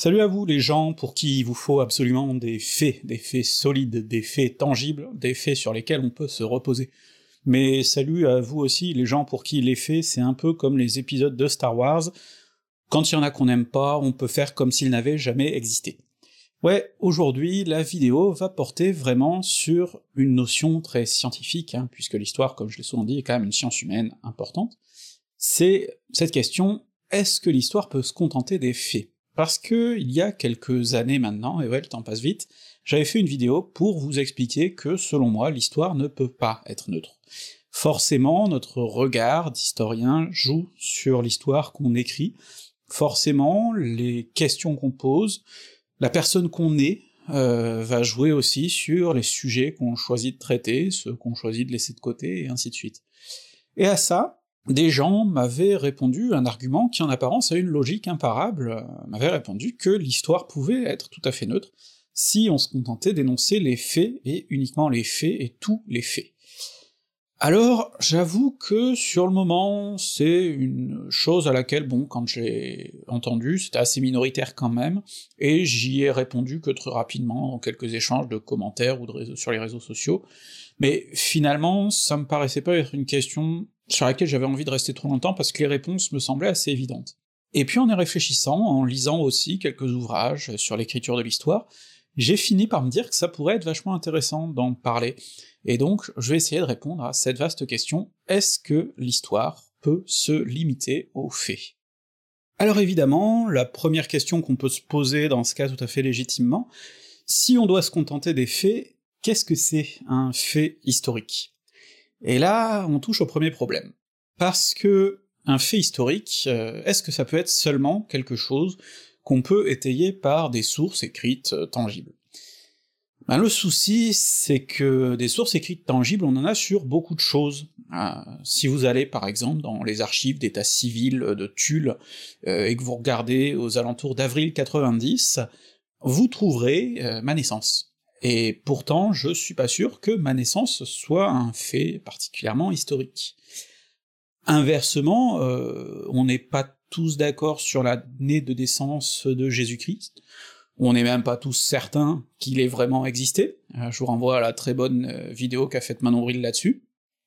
Salut à vous les gens pour qui il vous faut absolument des faits, des faits solides, des faits tangibles, des faits sur lesquels on peut se reposer. Mais salut à vous aussi les gens pour qui les faits c'est un peu comme les épisodes de Star Wars, quand il y en a qu'on n'aime pas, on peut faire comme s'ils n'avaient jamais existé. Ouais, aujourd'hui, la vidéo va porter vraiment sur une notion très scientifique, hein, puisque l'histoire, comme je l'ai souvent dit, est quand même une science humaine importante. C'est cette question, est-ce que l'histoire peut se contenter des faits? Parce que il y a quelques années maintenant, et ouais, le temps passe vite, j'avais fait une vidéo pour vous expliquer que, selon moi, l'histoire ne peut pas être neutre. Forcément, notre regard d'historien joue sur l'histoire qu'on écrit, forcément, les questions qu'on pose, la personne qu'on est, euh, va jouer aussi sur les sujets qu'on choisit de traiter, ceux qu'on choisit de laisser de côté, et ainsi de suite. Et à ça, des gens m'avaient répondu un argument qui en apparence a une logique imparable, euh, m'avaient répondu que l'histoire pouvait être tout à fait neutre si on se contentait d'énoncer les faits, et uniquement les faits, et tous les faits. Alors, j'avoue que sur le moment, c'est une chose à laquelle, bon, quand j'ai entendu, c'était assez minoritaire quand même, et j'y ai répondu que très rapidement, en quelques échanges de commentaires ou de réseaux, sur les réseaux sociaux, mais finalement, ça me paraissait pas être une question sur laquelle j'avais envie de rester trop longtemps parce que les réponses me semblaient assez évidentes. Et puis en y réfléchissant, en lisant aussi quelques ouvrages sur l'écriture de l'histoire, j'ai fini par me dire que ça pourrait être vachement intéressant d'en parler. Et donc, je vais essayer de répondre à cette vaste question, est-ce que l'histoire peut se limiter aux faits? Alors évidemment, la première question qu'on peut se poser dans ce cas tout à fait légitimement, si on doit se contenter des faits, qu'est-ce que c'est un fait historique? Et là, on touche au premier problème. Parce que un fait historique, euh, est-ce que ça peut être seulement quelque chose qu'on peut étayer par des sources écrites euh, tangibles? Ben, Le souci, c'est que des sources écrites tangibles, on en a sur beaucoup de choses. Ah, si vous allez par exemple dans les archives d'état civil de Tulle, euh, et que vous regardez aux alentours d'avril 90, vous trouverez ma naissance. Et pourtant, je suis pas sûr que ma naissance soit un fait particulièrement historique. Inversement, euh, on n'est pas tous d'accord sur l'année de naissance de Jésus-Christ, on n'est même pas tous certains qu'il ait vraiment existé, euh, je vous renvoie à la très bonne euh, vidéo qu'a faite Manon Bril là-dessus,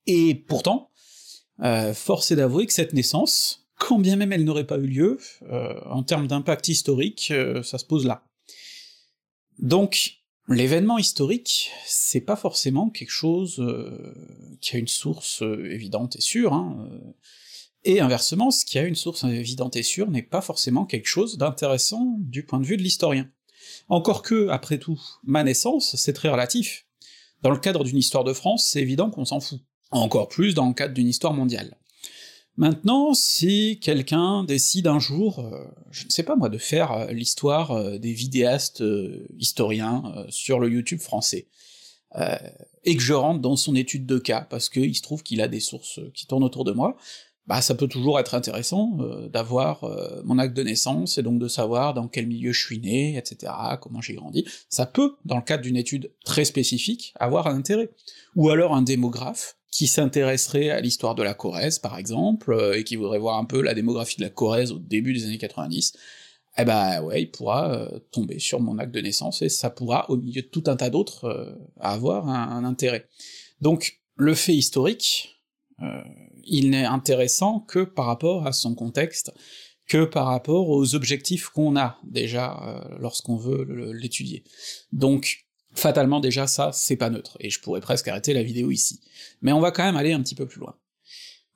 et pourtant, force est d'avouer que cette naissance, quand bien même elle n'aurait pas eu lieu, en termes d'impact historique, ça se pose là. Donc, L'événement historique, c'est pas forcément quelque chose euh, qui a une source euh, évidente et sûre, hein, euh. et inversement, ce qui a une source évidente et sûre n'est pas forcément quelque chose d'intéressant du point de vue de l'historien. Encore que, après tout, ma naissance, c'est très relatif. Dans le cadre d'une histoire de France, c'est évident qu'on s'en fout. Encore plus dans le cadre d'une histoire mondiale. Maintenant, si quelqu'un décide un jour, euh, je ne sais pas moi, de faire euh, l'histoire euh, des vidéastes historiens sur le YouTube français, et que je rentre dans son étude de cas, parce qu'il se trouve qu'il a des sources qui tournent autour de moi, bah ça peut toujours être intéressant d'avoir mon acte de naissance, et donc de savoir dans quel milieu je suis né, etc., comment j'ai grandi, ça peut, dans le cadre d'une étude très spécifique, avoir un intérêt. Ou alors un démographe, qui s'intéresserait à l'histoire de la Corrèze, par exemple, euh, et qui voudrait voir un peu la démographie de la Corrèze au début des années 90, eh ben ouais, il pourra euh, tomber sur mon acte de naissance, et ça pourra, au milieu de tout un tas d'autres, euh, avoir un, intérêt. Donc, le fait historique, il n'est intéressant que par rapport à son contexte, que par rapport aux objectifs qu'on a déjà lorsqu'on veut l'étudier. Donc, Fatalement déjà ça, c'est pas neutre, et je pourrais presque arrêter la vidéo ici. Mais on va quand même aller un petit peu plus loin.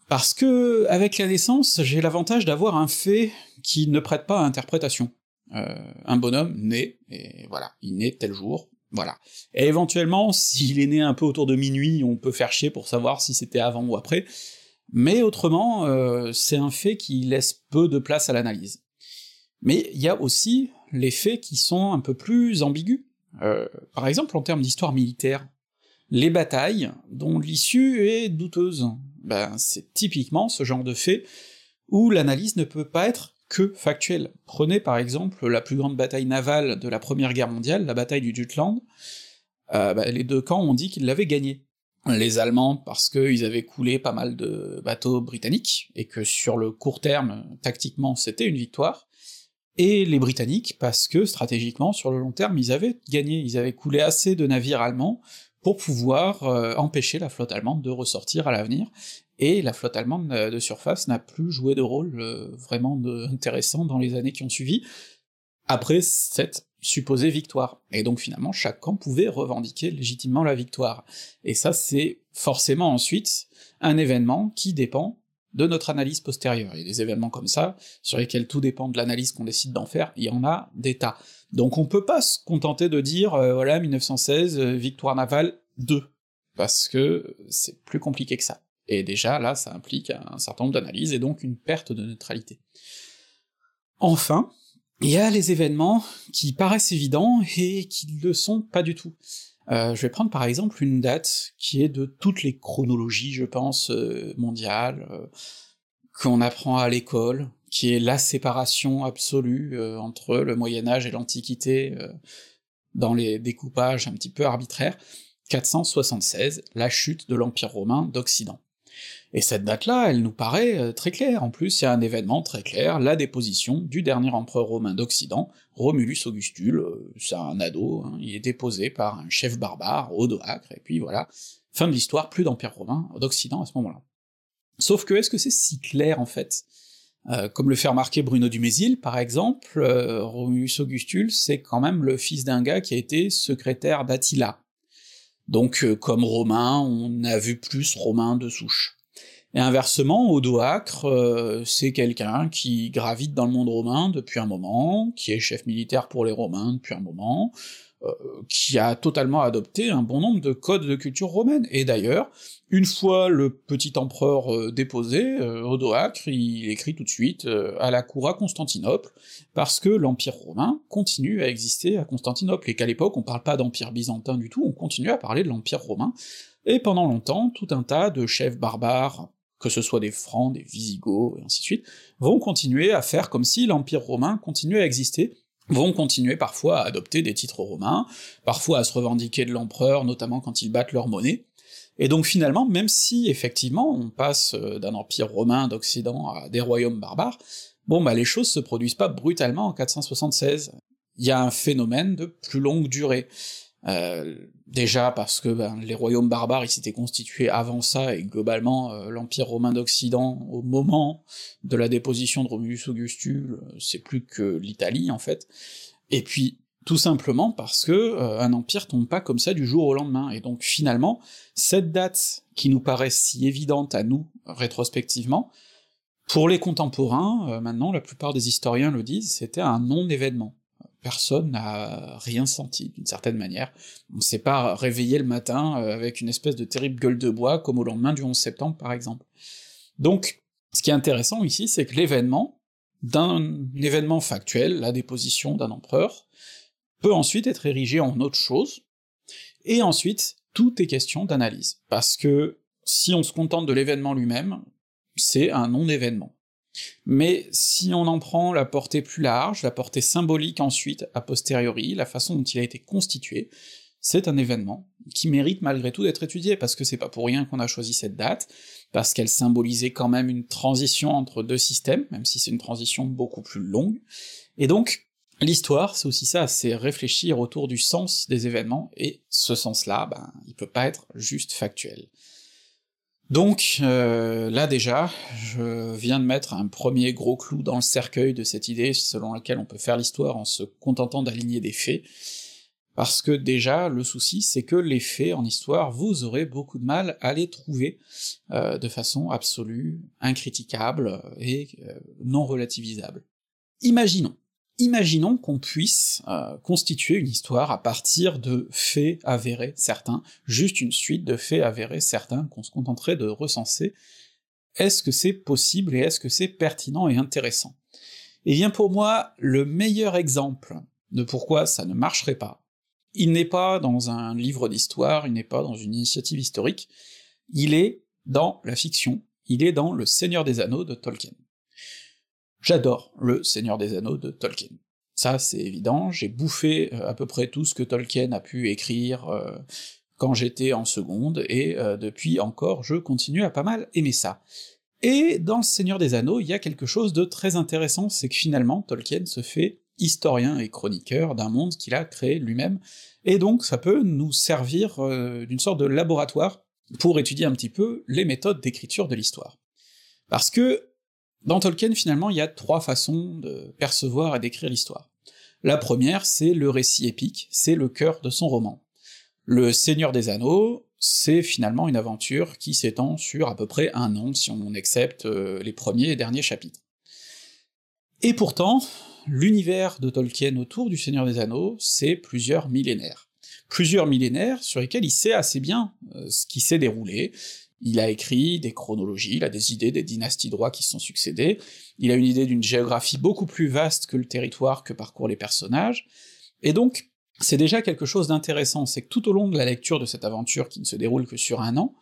Parce que, avec la naissance, j'ai l'avantage d'avoir un fait qui ne prête pas à interprétation. Euh, un bonhomme naît, et voilà, il naît tel jour, voilà. Et éventuellement, s'il est né un peu autour de minuit, on peut faire chier pour savoir si c'était avant ou après, mais autrement, euh, c'est un fait qui laisse peu de place à l'analyse. Mais il y a aussi les faits qui sont un peu plus ambigus, euh, par exemple, en termes d'histoire militaire, les batailles dont l'issue est douteuse, ben c'est typiquement ce genre de fait où l'analyse ne peut pas être que factuelle. Prenez par exemple la plus grande bataille navale de la Première Guerre mondiale, la bataille du Jutland, euh, ben, les deux camps ont dit qu'ils l'avaient gagnée. Les Allemands parce qu'ils avaient coulé pas mal de bateaux britanniques, et que sur le court terme, tactiquement, c'était une victoire, et les Britanniques parce que stratégiquement, sur le long terme, ils avaient gagné, ils avaient coulé assez de navires allemands pour pouvoir euh, empêcher la flotte allemande de ressortir à l'avenir, et la flotte allemande euh, de surface n'a plus joué de rôle euh, vraiment intéressant dans les années qui ont suivi, après cette supposée victoire. Et donc finalement, chaque camp pouvait revendiquer légitimement la victoire. Et ça, c'est forcément ensuite un événement qui dépend de notre analyse postérieure. Il y a des événements comme ça, sur lesquels tout dépend de l'analyse qu'on décide d'en faire, il y en a des tas. Donc on peut pas se contenter de dire, euh, voilà, 1916, euh, victoire navale 2, parce que c'est plus compliqué que ça. Et déjà, là, ça implique un certain nombre d'analyses, et donc une perte de neutralité. Enfin, il y a les événements qui paraissent évidents et qui le sont pas du tout. Euh, je vais prendre par exemple une date qui est de toutes les chronologies, je pense, euh, mondiales, euh, qu'on apprend à l'école, qui est la séparation absolue entre le Moyen Âge et l'Antiquité dans les découpages un petit peu arbitraires, 476, la chute de l'Empire romain d'Occident. Et cette date-là, elle nous paraît euh, très claire. En plus, il y a un événement très clair, la déposition du dernier empereur romain d'Occident, Romulus Augustule, euh, c'est un ado, hein, il est déposé par un chef barbare, Odoacre, et puis voilà, fin de l'histoire, plus d'empire romain d'Occident à ce moment-là. Sauf que est-ce que c'est si clair en fait? Euh, comme le fait remarquer Bruno Dumézil, par exemple, Romulus Augustule, c'est quand même le fils d'un gars qui a été secrétaire d'Attila. Donc, comme Romain, on a vu plus Romain de souche. Et inversement, Odoacre, euh, c'est quelqu'un qui gravite dans le monde romain depuis un moment, qui est chef militaire pour les Romains depuis un moment, euh, qui a totalement adopté un bon nombre de codes de culture romaine. Et d'ailleurs, une fois le petit empereur euh, déposé, Odoacre, il écrit tout de suite à la cour à Constantinople, parce que l'Empire romain continue à exister à Constantinople, et qu'à l'époque on parle pas d'Empire byzantin du tout, on continue à parler de l'Empire romain, et pendant longtemps, tout un tas de chefs barbares que ce soit des Francs, des Visigoths, et ainsi de suite, vont continuer à faire comme si l'Empire romain continuait à exister, vont continuer parfois à adopter des titres romains, parfois à se revendiquer de l'empereur, notamment quand ils battent leur monnaie, et donc finalement, même si effectivement on passe euh, d'un empire romain d'Occident à des royaumes barbares, bon bah les choses se produisent pas brutalement en 476. Il y a un phénomène de plus longue durée. Euh, déjà parce que ben, les royaumes barbares ils s'étaient constitués avant ça, et globalement euh, l'Empire romain d'Occident, au moment de la déposition de Romulus Augustule, euh, c'est plus que l'Italie en fait, et puis tout simplement parce que un empire tombe pas comme ça du jour au lendemain, et donc finalement, cette date qui nous paraît si évidente à nous, rétrospectivement, pour les contemporains, maintenant la plupart des historiens le disent, c'était un non-événement personne n'a rien senti, d'une certaine manière. On ne s'est pas réveillé le matin euh, avec une espèce de terrible gueule de bois, comme au lendemain du 11 septembre, par exemple. Donc, ce qui est intéressant ici, c'est que l'événement, d'un événement factuel, la déposition d'un empereur, peut ensuite être érigé en autre chose, et ensuite, tout est question d'analyse. Parce que si on se contente de l'événement lui-même, c'est un non-événement. Mais si on en prend la portée plus large, la portée symbolique ensuite, a posteriori, la façon dont il a été constitué, c'est un événement qui mérite malgré tout d'être étudié, parce que c'est pas pour rien qu'on a choisi cette date, parce qu'elle symbolisait quand même une transition entre deux systèmes, même si c'est une transition beaucoup plus longue, et donc l'histoire, c'est aussi ça, c'est réfléchir autour du sens des événements, et ce sens-là, ben, il peut pas être juste factuel. Donc euh, là déjà, je viens de mettre un premier gros clou dans le cercueil de cette idée selon laquelle on peut faire l'histoire en se contentant d'aligner des faits, parce que déjà, le souci, c'est que les faits en histoire, vous aurez beaucoup de mal à les trouver euh, de façon absolue, incriticable et euh, non relativisable. Imaginons, Imaginons qu'on puisse euh, constituer une histoire à partir de faits avérés certains, juste une suite de faits avérés certains qu'on se contenterait de recenser. Est-ce que c'est possible et est-ce que c'est pertinent et intéressant? Eh bien pour moi, le meilleur exemple de pourquoi ça ne marcherait pas, il n'est pas dans un livre d'histoire, il n'est pas dans une initiative historique, il est dans la fiction, il est dans Le Seigneur des Anneaux de Tolkien. J'adore le Seigneur des Anneaux de Tolkien. Ça, c'est évident, j'ai bouffé euh, à peu près tout ce que Tolkien a pu écrire euh, quand j'étais en seconde, et euh, depuis encore, je continue à pas mal aimer ça. Et dans Le Seigneur des Anneaux, il y a quelque chose de très intéressant, c'est que finalement, Tolkien se fait historien et chroniqueur d'un monde qu'il a créé lui-même, et donc ça peut nous servir d'une sorte de laboratoire pour étudier un petit peu les méthodes d'écriture de l'histoire. Parce que dans Tolkien, finalement, il y a trois façons de percevoir et d'écrire l'histoire. La première, c'est le récit épique, c'est le cœur de son roman. Le Seigneur des Anneaux, c'est finalement une aventure qui s'étend sur à peu près un an, si on accepte euh, les premiers et derniers chapitres. Et pourtant, l'univers de Tolkien autour du Seigneur des Anneaux, c'est plusieurs millénaires. Plusieurs millénaires sur lesquels il sait assez bien euh, ce qui s'est déroulé, il a écrit des chronologies, il a des idées des dynasties de rois qui se sont succédées, il a une idée d'une géographie beaucoup plus vaste que le territoire que parcourent les personnages, et donc c'est déjà quelque chose d'intéressant, c'est que tout au long de la lecture de cette aventure qui ne se déroule que sur un an,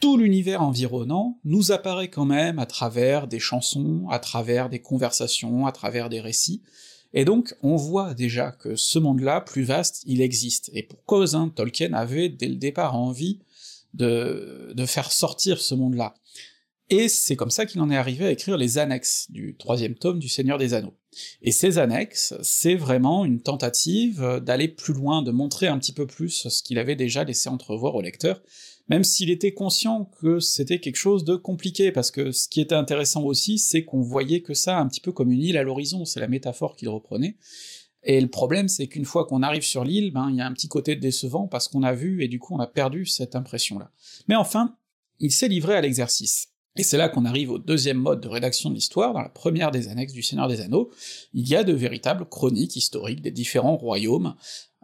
tout l'univers environnant nous apparaît quand même à travers des chansons, à travers des conversations, à travers des récits, et donc on voit déjà que ce monde-là, plus vaste, il existe, et pour cause, hein, Tolkien avait dès le départ envie de, faire sortir ce monde-là. Et c'est comme ça qu'il en est arrivé à écrire les annexes du troisième tome du Seigneur des Anneaux. Et ces annexes, c'est vraiment une tentative d'aller plus loin, de montrer un petit peu plus ce qu'il avait déjà laissé entrevoir au lecteur, même s'il était conscient que c'était quelque chose de compliqué, parce que ce qui était intéressant aussi, c'est qu'on voyait que ça un petit peu comme une île à l'horizon, c'est la métaphore qu'il reprenait, et le problème, c'est qu'une fois qu'on arrive sur l'île, ben, il y a un petit côté décevant parce qu'on a vu, et du coup on a perdu cette impression-là. Mais enfin, il s'est livré à l'exercice. Et c'est là qu'on arrive au deuxième mode de rédaction de l'histoire, dans la première des annexes du Seigneur des Anneaux, il y a de véritables chroniques historiques des différents royaumes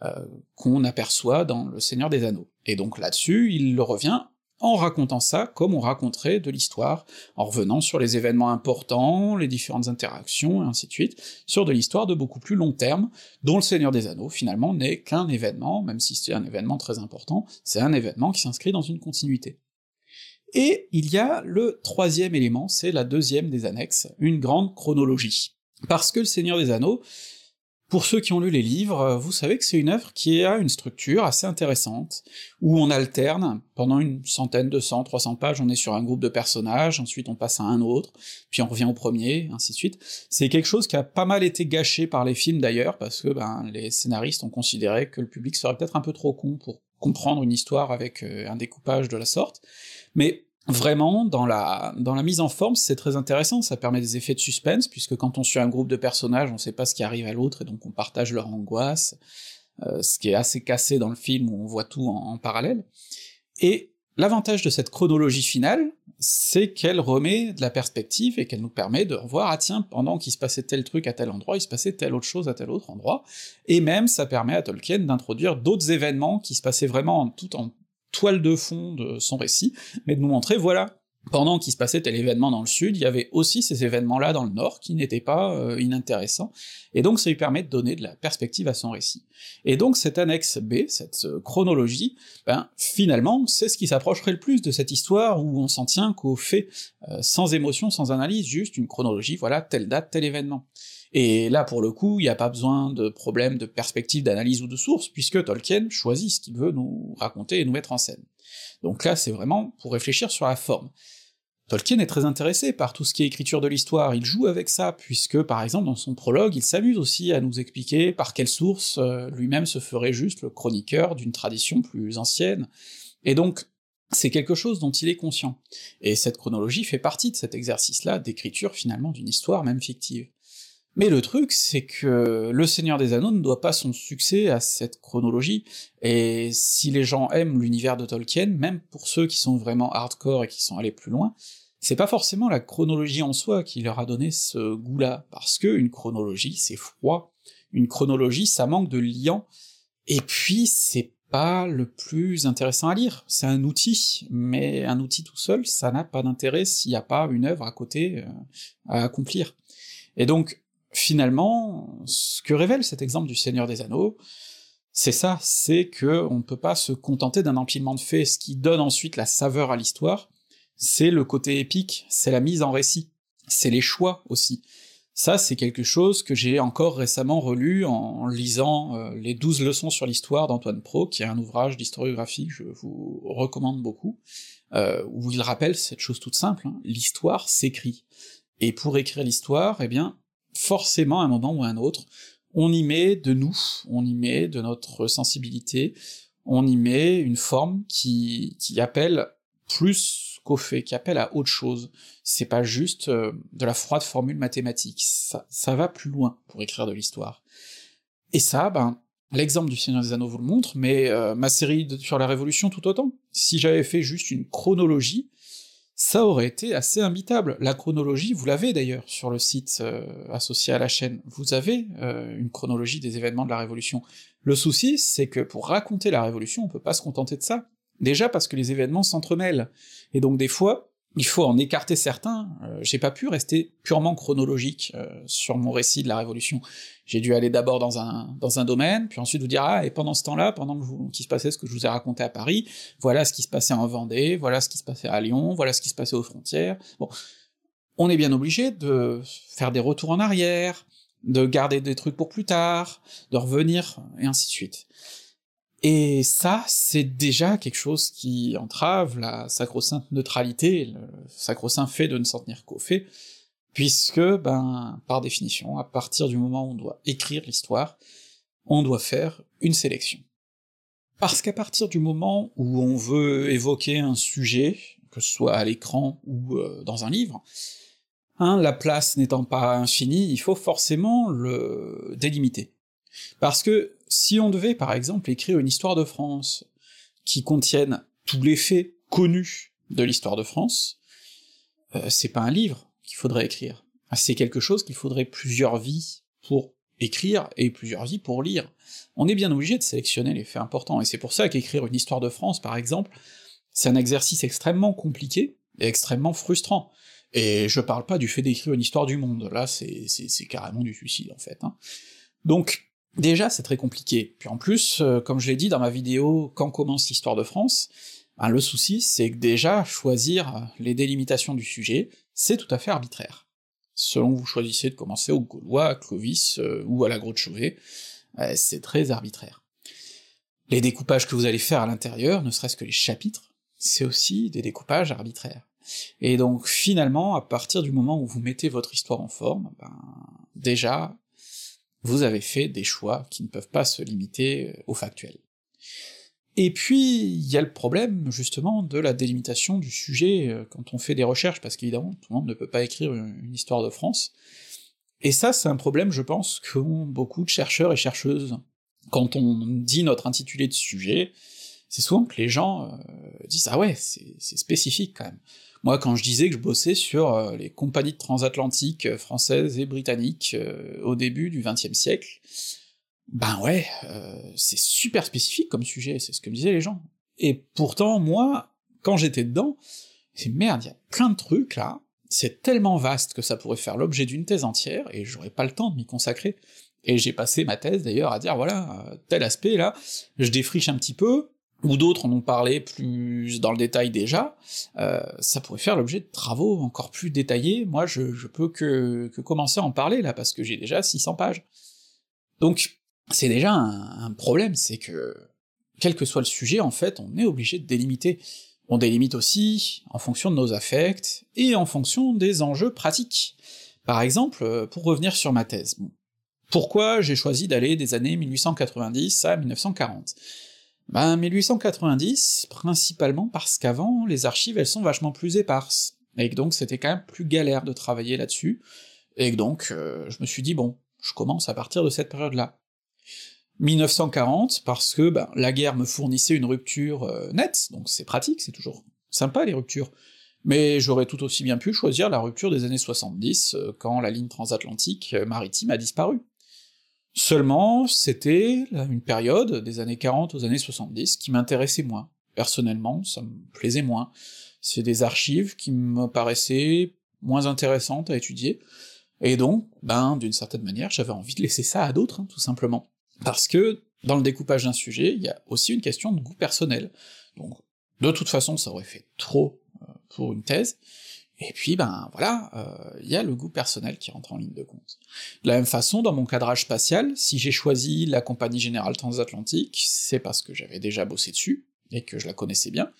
euh, qu'on aperçoit dans le Seigneur des Anneaux. Et donc là-dessus, il revient en racontant ça comme on raconterait de l'histoire, en revenant sur les événements importants, les différentes interactions, et ainsi de suite, sur de l'histoire de beaucoup plus long terme, dont le Seigneur des Anneaux, finalement, n'est qu'un événement, même si c'est un événement très important, c'est un événement qui s'inscrit dans une continuité. Et il y a le troisième élément, c'est la deuxième des annexes, une grande chronologie. Parce que le Seigneur des Anneaux, pour ceux qui ont lu les livres, euh, vous savez que c'est une œuvre qui a une structure assez intéressante, où on alterne, pendant une centaine, deux cents, trois cents pages, on est sur un groupe de personnages, ensuite on passe à un autre, puis on revient au premier, ainsi de suite. C'est quelque chose qui a pas mal été gâché par les films d'ailleurs, parce que ben, les scénaristes ont considéré que le public serait peut-être un peu trop con pour comprendre une histoire avec euh, un découpage de la sorte, mais vraiment, dans la, dans la mise en forme, c'est très intéressant, ça permet des effets de suspense, puisque quand on suit un groupe de personnages, on sait pas ce qui arrive à l'autre, et donc on partage leur angoisse, euh, ce qui est assez cassé dans le film où on voit tout en, parallèle. Et l'avantage de cette chronologie finale, c'est qu'elle remet de la perspective et qu'elle nous permet de revoir, ah tiens, pendant qu'il se passait tel truc à tel endroit, il se passait telle autre chose à tel autre endroit, et même ça permet à Tolkien d'introduire d'autres événements qui se passaient vraiment tout en toile de fond de son récit, mais de nous montrer, voilà, pendant qu'il se passait tel événement dans le sud, il y avait aussi ces événements-là dans le nord qui n'étaient pas euh, inintéressants, et donc ça lui permet de donner de la perspective à son récit. Et donc cette annexe B, cette euh, chronologie, ben finalement c'est ce qui s'approcherait le plus de cette histoire où on s'en tient qu'aux faits, euh, sans émotion, sans analyse, juste une chronologie, voilà, telle date, tel événement. Et là, pour le coup, il n'y a pas besoin de problème de perspective, d'analyse ou de source, puisque Tolkien choisit ce qu'il veut nous raconter et nous mettre en scène. Donc là, c'est vraiment pour réfléchir sur la forme. Tolkien est très intéressé par tout ce qui est écriture de l'histoire, il joue avec ça, puisque par exemple dans son prologue, il s'amuse aussi à nous expliquer par quelle source euh, lui-même se ferait juste le chroniqueur d'une tradition plus ancienne, et donc c'est quelque chose dont il est conscient. Et cette chronologie fait partie de cet exercice-là d'écriture finalement d'une histoire même fictive. Mais le truc, c'est que Le Seigneur des Anneaux ne doit pas son succès à cette chronologie, et si les gens aiment l'univers de Tolkien, même pour ceux qui sont vraiment hardcore et qui sont allés plus loin, c'est pas forcément la chronologie en soi qui leur a donné ce goût-là, parce que une chronologie, c'est froid, une chronologie, ça manque de liant, et puis c'est pas le plus intéressant à lire, c'est un outil, mais un outil tout seul, ça n'a pas d'intérêt s'il n'y a pas une œuvre à côté euh, à accomplir. Et donc, finalement, ce que révèle cet exemple du Seigneur des Anneaux, c'est ça, c'est que on ne peut pas se contenter d'un empilement de faits, ce qui donne ensuite la saveur à l'histoire, c'est le côté épique, c'est la mise en récit, c'est les choix aussi. Ça, c'est quelque chose que j'ai encore récemment relu en lisant euh, les douze leçons sur l'histoire d'Antoine Pro, qui est un ouvrage d'historiographie que je vous recommande beaucoup, euh, où il rappelle cette chose toute simple, hein, l'histoire s'écrit. Et pour écrire l'histoire, eh bien, forcément, à un moment ou à un autre, on y met de nous, on y met de notre sensibilité, on y met une forme qui, qui appelle plus qu'au fait, qui appelle à autre chose. C'est pas juste euh, de la froide formule mathématique, ça, ça va plus loin pour écrire de l'histoire. Et ça, ben, l'exemple du Seigneur des Anneaux vous le montre, mais euh, ma série sur la Révolution tout autant. Si j'avais fait juste une chronologie, ça aurait été assez imbitable. La chronologie, vous l'avez d'ailleurs sur le site euh, associé à la chaîne, vous avez euh, une chronologie des événements de la Révolution. Le souci, c'est que pour raconter la Révolution, on peut pas se contenter de ça. Déjà parce que les événements s'entremêlent, et donc des fois, il faut en écarter certains. Euh, j'ai pas pu rester purement chronologique euh, sur mon récit de la Révolution. J'ai dû aller d'abord dans un dans un domaine, puis ensuite vous dire ah et pendant ce temps-là, pendant qu'il se passait ce que je vous ai raconté à Paris, voilà ce qui se passait en Vendée, voilà ce qui se passait à Lyon, voilà ce qui se passait aux frontières. Bon, on est bien obligé de faire des retours en arrière, de garder des trucs pour plus tard, de revenir et ainsi de suite. Et ça, c'est déjà quelque chose qui entrave la sacro-sainte neutralité, le sacro-saint fait de ne s'en tenir qu'au fait, puisque, ben, par définition, à partir du moment où on doit écrire l'histoire, on doit faire une sélection. Parce qu'à partir du moment où on veut évoquer un sujet, que ce soit à l'écran ou euh, dans un livre, hein, la place n'étant pas infinie, il faut forcément le délimiter. Parce que si on devait, par exemple, écrire une histoire de France qui contienne tous les faits connus de l'histoire de France, euh, c'est pas un livre qu'il faudrait écrire. C'est quelque chose qu'il faudrait plusieurs vies pour écrire et plusieurs vies pour lire. On est bien obligé de sélectionner les faits importants, et c'est pour ça qu'écrire une histoire de France, par exemple, c'est un exercice extrêmement compliqué et extrêmement frustrant. Et je parle pas du fait d'écrire une histoire du monde, là c'est carrément du suicide en fait. Hein. Donc Déjà, c'est très compliqué. Puis en plus, euh, comme je l'ai dit dans ma vidéo Quand commence l'histoire de France, ben, le souci, c'est que déjà, choisir les délimitations du sujet, c'est tout à fait arbitraire. Selon vous choisissez de commencer au Gaulois, à Clovis, euh, ou à la Grotte Chauvet, euh, c'est très arbitraire. Les découpages que vous allez faire à l'intérieur, ne serait-ce que les chapitres, c'est aussi des découpages arbitraires. Et donc finalement, à partir du moment où vous mettez votre histoire en forme, ben, déjà, vous avez fait des choix qui ne peuvent pas se limiter euh, au factuel. Et puis, il y a le problème, justement, de la délimitation du sujet euh, quand on fait des recherches, parce qu'évidemment, tout le monde ne peut pas écrire une histoire de France. Et ça, c'est un problème, je pense, qu'ont beaucoup de chercheurs et chercheuses. Quand on dit notre intitulé de sujet, c'est souvent que les gens euh, disent « Ah ouais, c'est spécifique quand même ». Moi, quand je disais que je bossais sur euh, les compagnies de transatlantique euh, françaises et britanniques euh, au début du XXe siècle, ben ouais, c'est super spécifique comme sujet, c'est ce que me disaient les gens. Et pourtant, moi, quand j'étais dedans, c'est merde, il y a plein de trucs là, c'est tellement vaste que ça pourrait faire l'objet d'une thèse entière, et j'aurais pas le temps de m'y consacrer. Et j'ai passé ma thèse d'ailleurs à dire voilà, tel aspect là, je défriche un petit peu, ou d'autres en ont parlé plus dans le détail déjà, euh, ça pourrait faire l'objet de travaux encore plus détaillés, moi je, peux que, commencer à en parler là, parce que j'ai déjà 600 pages. Donc c'est déjà un, un problème, c'est que, quel que soit le sujet, en fait, on est obligé de délimiter. On délimite aussi en fonction de nos affects, et en fonction des enjeux pratiques. Par exemple, pour revenir sur ma thèse, pourquoi j'ai choisi d'aller des années 1890 à 1940 ben 1890, principalement parce qu'avant, les archives elles sont vachement plus éparses, et que donc c'était quand même plus galère de travailler là-dessus, et que donc euh, je me suis dit bon, je commence à partir de cette période-là. 1940, parce que ben, la guerre me fournissait une rupture euh, nette, donc c'est pratique, c'est toujours sympa les ruptures, mais j'aurais tout aussi bien pu choisir la rupture des années 70, euh, quand la ligne transatlantique maritime a disparu. Seulement, c'était une période des années 40 aux années 70 qui m'intéressait moins. Personnellement, ça me plaisait moins. C'est des archives qui me paraissaient moins intéressantes à étudier, et donc, ben, d'une certaine manière, j'avais envie de laisser ça à d'autres, hein, tout simplement. Parce que, dans le découpage d'un sujet, il y a aussi une question de goût personnel. Donc, de toute façon, ça aurait fait trop euh, pour une thèse, et puis, ben voilà, il euh, y a le goût personnel qui rentre en ligne de compte. De la même façon, dans mon cadrage spatial, si j'ai choisi la Compagnie Générale Transatlantique, c'est parce que j'avais déjà bossé dessus, et que je la connaissais bien,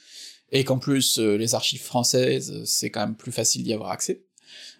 et qu'en plus euh, les archives françaises, c'est quand même plus facile d'y avoir accès.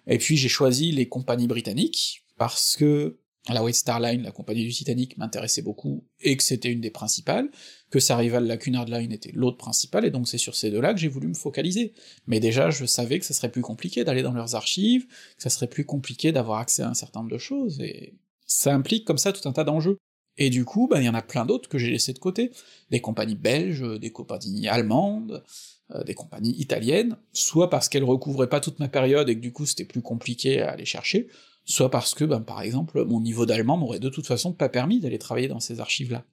Et puis j'ai choisi les compagnies britanniques, parce que la White Star Line, la compagnie du Titanic, m'intéressait beaucoup, et que c'était une des principales, que sa rivale la Cunard Line était l'autre principale, et donc c'est sur ces deux-là que j'ai voulu me focaliser. Mais déjà, je savais que ça serait plus compliqué d'aller dans leurs archives, que ça serait plus compliqué d'avoir accès à un certain nombre de choses, et ça implique comme ça tout un tas d'enjeux. Et du coup, ben, il y en a plein d'autres que j'ai laissés de côté. Des compagnies belges, des compagnies allemandes, euh, des compagnies italiennes, soit parce qu'elles recouvraient pas toute ma période et que du coup c'était plus compliqué à aller chercher, soit parce que, ben, par exemple, mon niveau d'allemand m'aurait de toute façon pas permis d'aller travailler dans ces archives-là.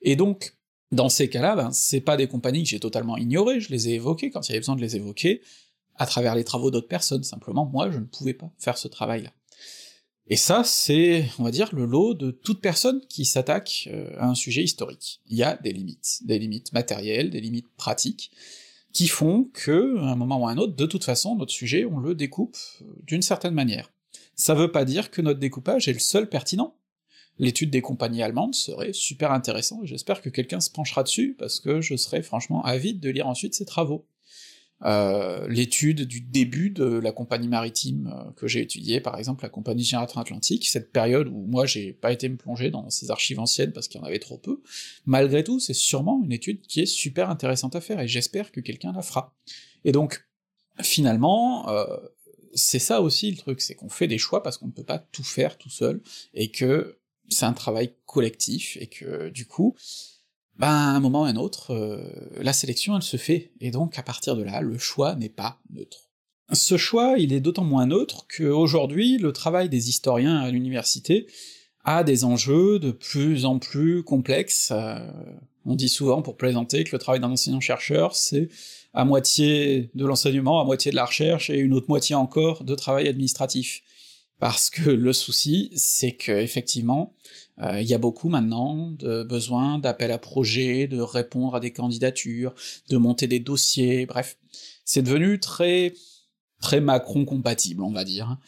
Et donc, dans ces cas-là, ben, c'est pas des compagnies que j'ai totalement ignorées, je les ai évoquées quand il y avait besoin de les évoquer, à travers les travaux d'autres personnes, simplement moi je ne pouvais pas faire ce travail-là. Et ça, c'est, on va dire, le lot de toute personne qui s'attaque euh, à un sujet historique. Il y a des limites, des limites matérielles, des limites pratiques, qui font que, à un moment ou à un autre, de toute façon, notre sujet, on le découpe euh, d'une certaine manière ça veut pas dire que notre découpage est le seul pertinent. L'étude des compagnies allemandes serait super intéressant, et j'espère que quelqu'un se penchera dessus, parce que je serais franchement avide de lire ensuite ses travaux. Euh, l'étude du début de la compagnie maritime euh, que j'ai étudiée, par exemple la compagnie Générateur Atlantique, cette période où moi j'ai pas été me plonger dans ces archives anciennes parce qu'il y en avait trop peu, malgré tout c'est sûrement une étude qui est super intéressante à faire, et j'espère que quelqu'un la fera. Et donc, finalement, euh, c'est ça aussi le truc, c'est qu'on fait des choix parce qu'on ne peut pas tout faire tout seul, et que c'est un travail collectif, et que du coup, ben, à un moment ou à un autre, euh, la sélection elle se fait, et donc à partir de là, le choix n'est pas neutre. Ce choix, il est d'autant moins neutre qu'aujourd'hui, le travail des historiens à l'université a des enjeux de plus en plus complexes. Euh, on dit souvent, pour plaisanter, que le travail d'un enseignant-chercheur, c'est à moitié de l'enseignement, à moitié de la recherche, et une autre moitié encore de travail administratif. Parce que le souci, c'est que effectivement, euh, il y a beaucoup maintenant de besoin d'appels à projets, de répondre à des candidatures, de monter des dossiers, bref, c'est devenu très très Macron compatible, on va dire.